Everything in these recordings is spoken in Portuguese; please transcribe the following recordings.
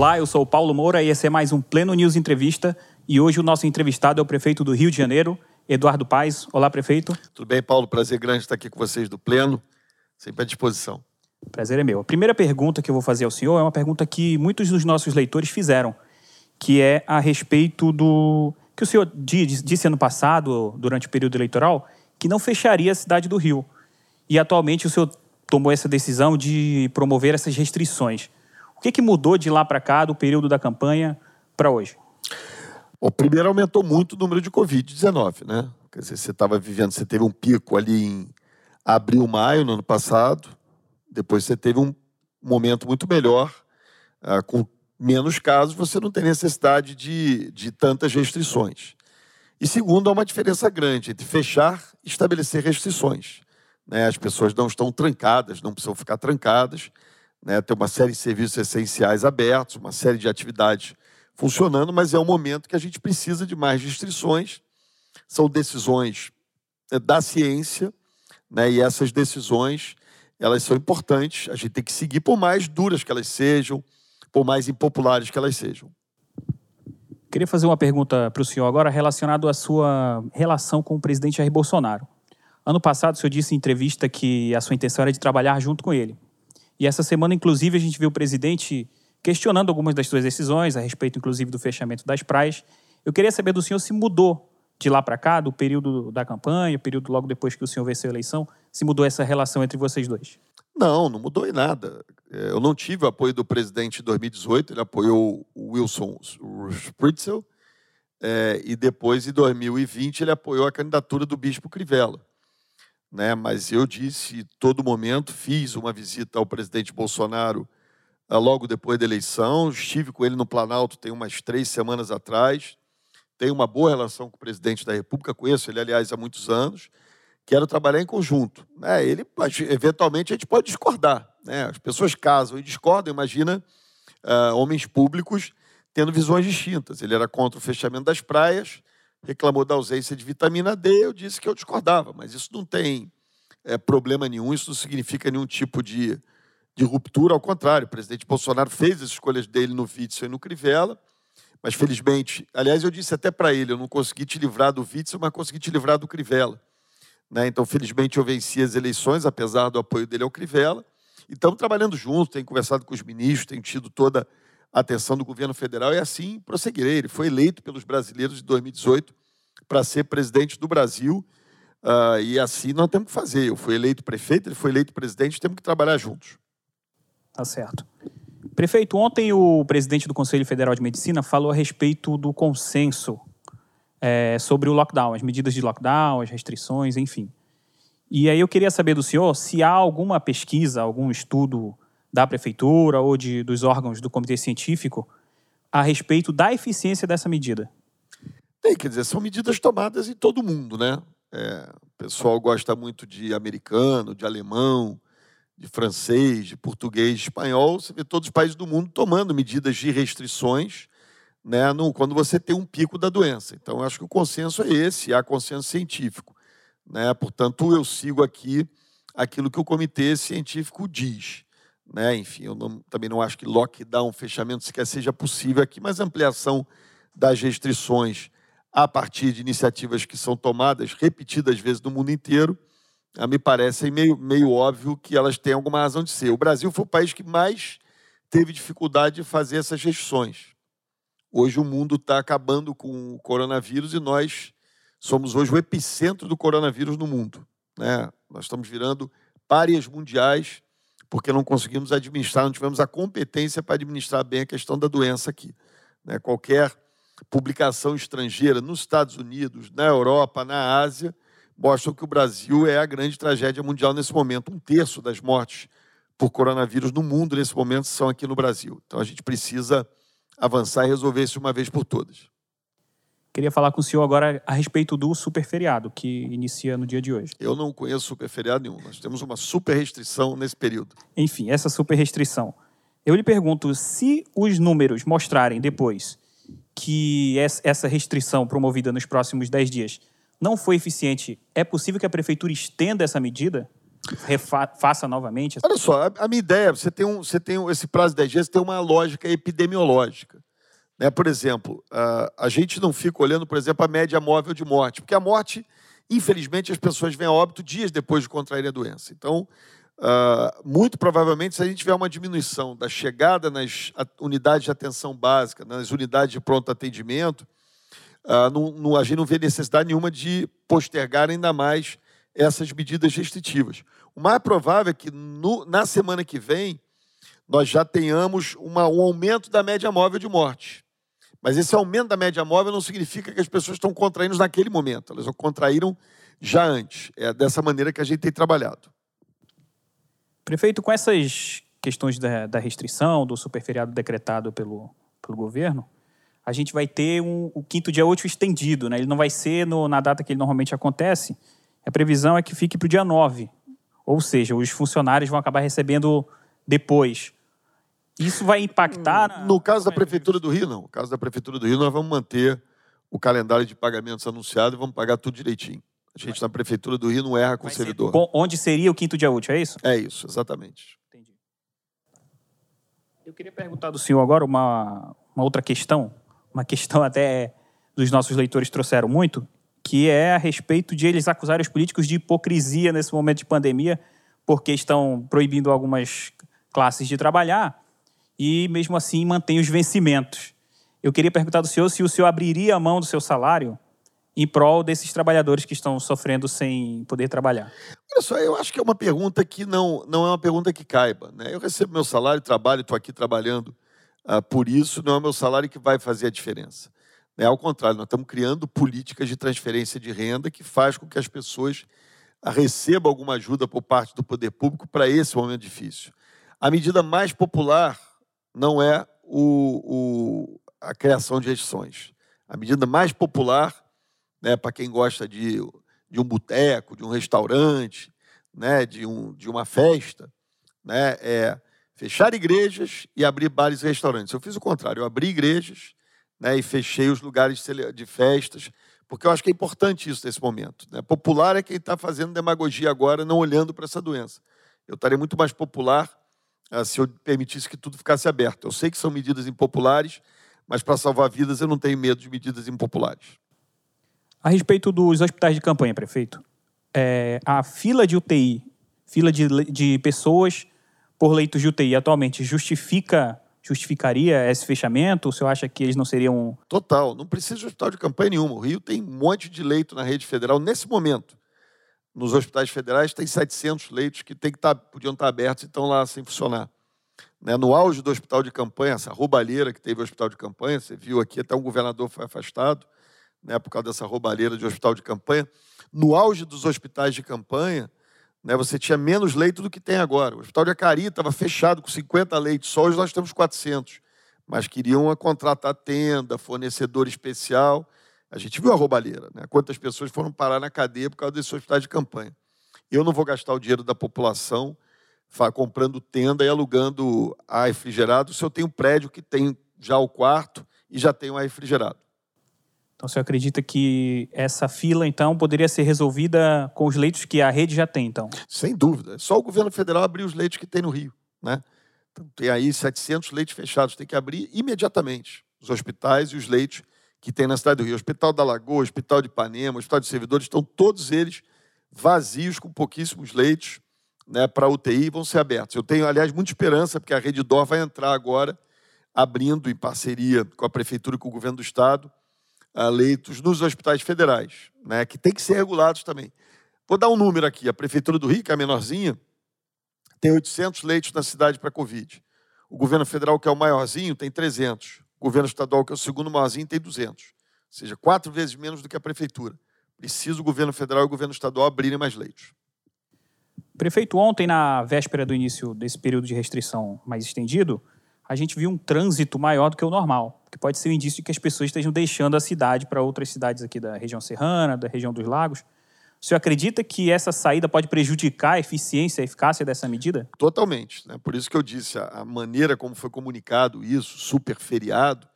Olá, eu sou o Paulo Moura e esse é mais um Pleno News Entrevista. E hoje o nosso entrevistado é o prefeito do Rio de Janeiro, Eduardo Paes. Olá, prefeito. Tudo bem, Paulo? Prazer grande estar aqui com vocês do Pleno, sempre à disposição. Prazer é meu. A primeira pergunta que eu vou fazer ao senhor é uma pergunta que muitos dos nossos leitores fizeram, que é a respeito do que o senhor disse ano passado, durante o período eleitoral, que não fecharia a cidade do Rio. E atualmente o senhor tomou essa decisão de promover essas restrições. O que, que mudou de lá para cá, do período da campanha para hoje? O primeiro aumentou muito o número de Covid-19, né? Quer dizer, você estava vivendo, você teve um pico ali em abril, maio, no ano passado, depois você teve um momento muito melhor, uh, com menos casos, você não tem necessidade de, de tantas restrições. E segundo, há uma diferença grande entre fechar e estabelecer restrições. Né? As pessoas não estão trancadas, não precisam ficar trancadas. Né? Uma série de serviços essenciais abertos, uma série de atividades funcionando, mas é um momento que a gente precisa de mais restrições. São decisões é, da ciência, né? e essas decisões elas são importantes. A gente tem que seguir, por mais duras que elas sejam, por mais impopulares que elas sejam. Queria fazer uma pergunta para o senhor agora relacionado à sua relação com o presidente Jair Bolsonaro. Ano passado, o senhor disse em entrevista que a sua intenção era de trabalhar junto com ele. E essa semana, inclusive, a gente viu o presidente questionando algumas das suas decisões, a respeito, inclusive, do fechamento das praias. Eu queria saber do senhor se mudou de lá para cá, do período da campanha, período logo depois que o senhor venceu a eleição, se mudou essa relação entre vocês dois. Não, não mudou em nada. É, eu não tive apoio do presidente em 2018, ele apoiou o Wilson Spritzel, é, e depois, em 2020, ele apoiou a candidatura do Bispo Crivella. Né? Mas eu disse, todo momento, fiz uma visita ao presidente Bolsonaro ah, logo depois da eleição, estive com ele no Planalto tem umas três semanas atrás, tenho uma boa relação com o presidente da República, conheço ele, aliás, há muitos anos, quero trabalhar em conjunto. É, ele, eventualmente, a gente pode discordar. Né? As pessoas casam e discordam. Imagina uh, homens públicos tendo visões distintas. Ele era contra o fechamento das praias, reclamou da ausência de vitamina D, eu disse que eu discordava, mas isso não tem é, problema nenhum, isso não significa nenhum tipo de, de ruptura, ao contrário, o presidente Bolsonaro fez as escolhas dele no Witzel e no Crivella, mas felizmente, aliás, eu disse até para ele, eu não consegui te livrar do Witzel, mas consegui te livrar do Crivella. Né? Então, felizmente, eu venci as eleições, apesar do apoio dele ao Crivella. E estamos trabalhando juntos, tenho conversado com os ministros, tenho tido toda a atenção do governo federal e assim prosseguirei. Ele foi eleito pelos brasileiros em 2018 para ser presidente do Brasil uh, e assim nós temos que fazer. Eu fui eleito prefeito, ele foi eleito presidente, temos que trabalhar juntos. Tá certo. Prefeito, ontem o presidente do Conselho Federal de Medicina falou a respeito do consenso é, sobre o lockdown, as medidas de lockdown, as restrições, enfim. E aí eu queria saber do senhor se há alguma pesquisa, algum estudo da prefeitura ou de, dos órgãos do comitê científico a respeito da eficiência dessa medida. Tem, quer dizer, são medidas tomadas em todo mundo, né? É, o pessoal gosta muito de americano, de alemão, de francês, de português, de espanhol. Você vê todos os países do mundo tomando medidas de restrições né, no, quando você tem um pico da doença. Então, acho que o consenso é esse, há consenso científico. Né? Portanto, eu sigo aqui aquilo que o comitê científico diz. Né? Enfim, eu não, também não acho que lockdown, fechamento sequer seja possível aqui, mas ampliação das restrições a partir de iniciativas que são tomadas repetidas vezes no mundo inteiro, me parece meio, meio óbvio que elas têm alguma razão de ser. O Brasil foi o país que mais teve dificuldade de fazer essas restrições. Hoje o mundo está acabando com o coronavírus e nós somos hoje o epicentro do coronavírus no mundo. Né? Nós estamos virando párias mundiais porque não conseguimos administrar, não tivemos a competência para administrar bem a questão da doença aqui. Né? Qualquer publicação estrangeira nos Estados Unidos, na Europa, na Ásia, mostram que o Brasil é a grande tragédia mundial nesse momento. Um terço das mortes por coronavírus no mundo nesse momento são aqui no Brasil. Então a gente precisa avançar e resolver isso uma vez por todas. Queria falar com o senhor agora a respeito do super feriado que inicia no dia de hoje. Eu não conheço super feriado nenhum. Nós temos uma super restrição nesse período. Enfim, essa super restrição. Eu lhe pergunto se os números mostrarem depois que essa restrição promovida nos próximos 10 dias não foi eficiente, é possível que a prefeitura estenda essa medida? refaça novamente? Olha só, a, a, minha ideia, você tem, um, você tem um, esse prazo de 10 dias, tem uma lógica epidemiológica. Né? Por exemplo, a, gente não fica olhando, por exemplo, a média móvel de morte, porque a morte, infelizmente, as pessoas vêm a óbito dias depois de contrair a doença. Então, muito provavelmente, se a gente tiver uma diminuição da chegada nas unidades de atenção básica, nas unidades de pronto atendimento, não, a gente não vê necessidade nenhuma de postergar ainda mais essas medidas restritivas. O mais provável é que no, na semana que vem nós já tenhamos uma, um aumento da média móvel de morte. Mas esse aumento da média móvel não significa que as pessoas estão contraindo naquele momento, elas contraíram já antes. É dessa maneira que a gente tem trabalhado. Prefeito, com essas questões da, da restrição, do superferiado decretado pelo, pelo governo, a gente vai ter um, o quinto dia útil estendido, né? Ele não vai ser no, na data que ele normalmente acontece. A previsão é que fique para o dia 9. Ou seja, os funcionários vão acabar recebendo depois. Isso vai impactar? No caso da Prefeitura do Rio, não. No caso da Prefeitura do Rio, nós vamos manter o calendário de pagamentos anunciado e vamos pagar tudo direitinho. A gente, na Prefeitura do Rio, não erra com o servidor. Ser, onde seria o quinto dia útil, é isso? É isso, exatamente. Entendi. Eu queria perguntar do senhor agora uma, uma outra questão, uma questão até dos nossos leitores trouxeram muito, que é a respeito de eles acusarem os políticos de hipocrisia nesse momento de pandemia, porque estão proibindo algumas classes de trabalhar e, mesmo assim, mantém os vencimentos. Eu queria perguntar do senhor se o senhor abriria a mão do seu salário em prol desses trabalhadores que estão sofrendo sem poder trabalhar? Olha só, eu acho que é uma pergunta que não, não é uma pergunta que caiba. Né? Eu recebo meu salário, trabalho, estou aqui trabalhando uh, por isso, não é meu salário que vai fazer a diferença. É ao contrário, nós estamos criando políticas de transferência de renda que faz com que as pessoas recebam alguma ajuda por parte do poder público para esse momento difícil. A medida mais popular não é o, o, a criação de restrições. A medida mais popular, né, para quem gosta de, de um boteco, de um restaurante, né, de, um, de uma festa, né, é fechar igrejas e abrir bares e restaurantes. Eu fiz o contrário, eu abri igrejas né, e fechei os lugares de festas, porque eu acho que é importante isso nesse momento. Né? Popular é quem está fazendo demagogia agora, não olhando para essa doença. Eu estaria muito mais popular se eu permitisse que tudo ficasse aberto. Eu sei que são medidas impopulares, mas para salvar vidas eu não tenho medo de medidas impopulares. A respeito dos hospitais de campanha, prefeito, é, a fila de UTI, fila de, de pessoas por leitos de UTI atualmente, justifica justificaria esse fechamento? O senhor acha que eles não seriam. Total, não precisa de hospital de campanha nenhuma. O Rio tem um monte de leito na rede federal nesse momento. Nos hospitais federais tem 700 leitos que, tem que estar, tá, podiam estar abertos e estão lá sem funcionar. Né? No auge do hospital de campanha, essa roubalheira que teve o hospital de campanha, você viu aqui, até um governador foi afastado né, por causa dessa roubalheira de hospital de campanha. No auge dos hospitais de campanha, né, você tinha menos leito do que tem agora. O Hospital de Acari estava fechado com 50 leitos, só hoje nós temos 400. Mas queriam contratar tenda, fornecedor especial. A gente viu a roubalheira, né? quantas pessoas foram parar na cadeia por causa desse hospital de campanha. Eu não vou gastar o dinheiro da população comprando tenda e alugando ar refrigerado se eu tenho um prédio que tem já o quarto e já tem um ar refrigerado. Então, você acredita que essa fila, então, poderia ser resolvida com os leitos que a rede já tem, então? Sem dúvida. Só o governo federal abrir os leitos que tem no Rio, né? Então, tem aí 700 leitos fechados, tem que abrir imediatamente os hospitais e os leitos que tem na cidade do Rio. Hospital da Lagoa, Hospital de Ipanema, Hospital de Servidores, estão todos eles vazios, com pouquíssimos leitos né, para UTI vão ser abertos. Eu tenho, aliás, muita esperança, porque a Rede Dor vai entrar agora, abrindo em parceria com a Prefeitura e com o Governo do Estado, leitos nos hospitais federais, né, que tem que ser regulados também. Vou dar um número aqui. A Prefeitura do Rio, que é a menorzinha, tem 800 leitos na cidade para Covid. O governo federal, que é o maiorzinho, tem 300. Governo estadual, que é o segundo maiorzinho, tem 200. Ou seja, quatro vezes menos do que a prefeitura. Precisa o governo federal e o governo estadual abrirem mais leitos. Prefeito, ontem, na véspera do início desse período de restrição mais estendido, a gente viu um trânsito maior do que o normal, que pode ser um indício de que as pessoas estejam deixando a cidade para outras cidades aqui da região serrana, da região dos lagos. O senhor acredita que essa saída pode prejudicar a eficiência e a eficácia dessa medida? Totalmente. Né? Por isso que eu disse, a maneira como foi comunicado isso, super feriado,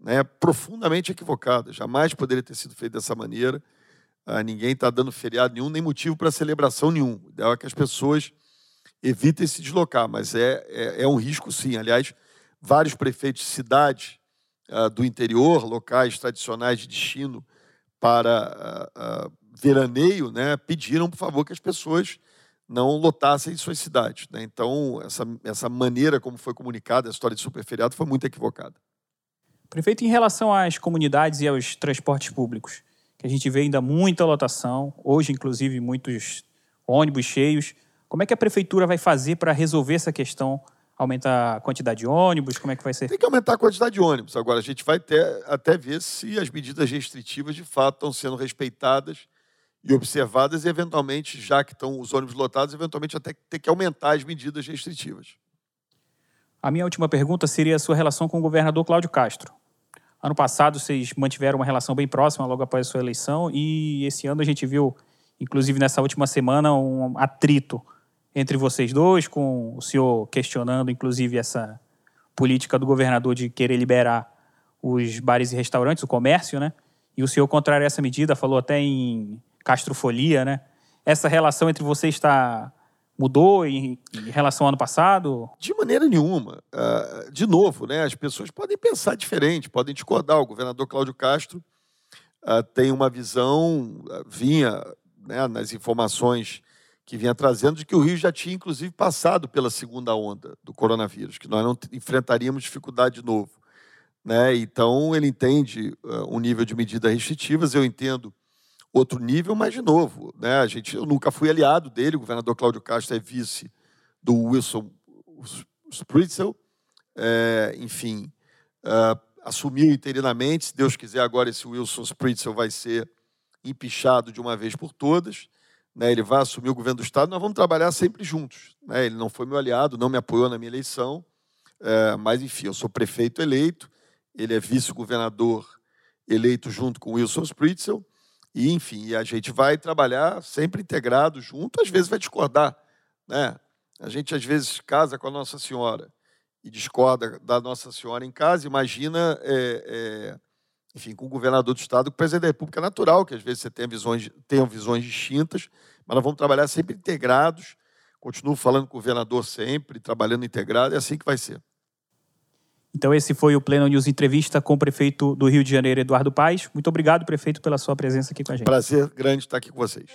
né, é profundamente equivocada. Jamais poderia ter sido feito dessa maneira. Ah, ninguém está dando feriado nenhum, nem motivo para celebração nenhum. O ideal é que as pessoas evitem se deslocar, mas é, é, é um risco sim. Aliás, vários prefeitos de cidades uh, do interior, locais tradicionais de destino para uh, uh, veraneio, né, pediram, por favor, que as pessoas não lotassem suas cidades. Né? Então, essa, essa maneira como foi comunicada a história de superferiado foi muito equivocada. Prefeito, em relação às comunidades e aos transportes públicos, que a gente vê ainda muita lotação, hoje, inclusive, muitos ônibus cheios. Como é que a prefeitura vai fazer para resolver essa questão? Aumentar a quantidade de ônibus? Como é que vai ser? Tem que aumentar a quantidade de ônibus. Agora, a gente vai ter, até ver se as medidas restritivas de fato estão sendo respeitadas e observadas, e eventualmente, já que estão os ônibus lotados, eventualmente até ter que aumentar as medidas restritivas. A minha última pergunta seria a sua relação com o governador Cláudio Castro. Ano passado vocês mantiveram uma relação bem próxima logo após a sua eleição e esse ano a gente viu, inclusive nessa última semana, um atrito entre vocês dois, com o senhor questionando, inclusive, essa política do governador de querer liberar os bares e restaurantes, o comércio, né? E o senhor contrário a essa medida, falou até em castrofolia, né? Essa relação entre vocês está mudou em, em, relação ao ano passado? De maneira nenhuma. Uh, de novo, né, as pessoas podem pensar diferente, podem discordar. O governador Cláudio Castro uh, tem uma visão, uh, vinha né, nas informações que vinha trazendo, de que o Rio já tinha, inclusive, passado pela segunda onda do coronavírus, que nós não enfrentaríamos dificuldade de novo. Né? Então, ele entende um nível de medidas restritivas, eu entendo outro nível, mas de novo, né? A gente, eu nunca fui aliado dele, o governador Cláudio Castro é vice do Wilson Spritzel, é, enfim, uh, assumiu interinamente, se Deus quiser agora esse Wilson Spritzel vai ser empichado de uma vez por todas, né? Ele vai assumir o governo do estado, nós vamos trabalhar sempre juntos, né? Ele não foi meu aliado, não me apoiou na minha eleição, é, mas enfim, eu sou prefeito eleito, ele é vice-governador eleito junto com Wilson Spritzel, e, enfim, a gente vai trabalhar sempre integrado junto, às vezes vai discordar. Né? A gente, às vezes, casa com a Nossa Senhora e discorda da Nossa Senhora em casa, imagina, é, é, enfim, com o governador do Estado, com o presidente da República. É natural que, às vezes, você tenha visões, tenham visões distintas, mas nós vamos trabalhar sempre integrados. Continuo falando com o governador sempre, trabalhando integrado, é assim que vai ser. Então, esse foi o Pleno News Entrevista com o prefeito do Rio de Janeiro, Eduardo Paes. Muito obrigado, prefeito, pela sua presença aqui com a gente. Prazer grande estar aqui com vocês.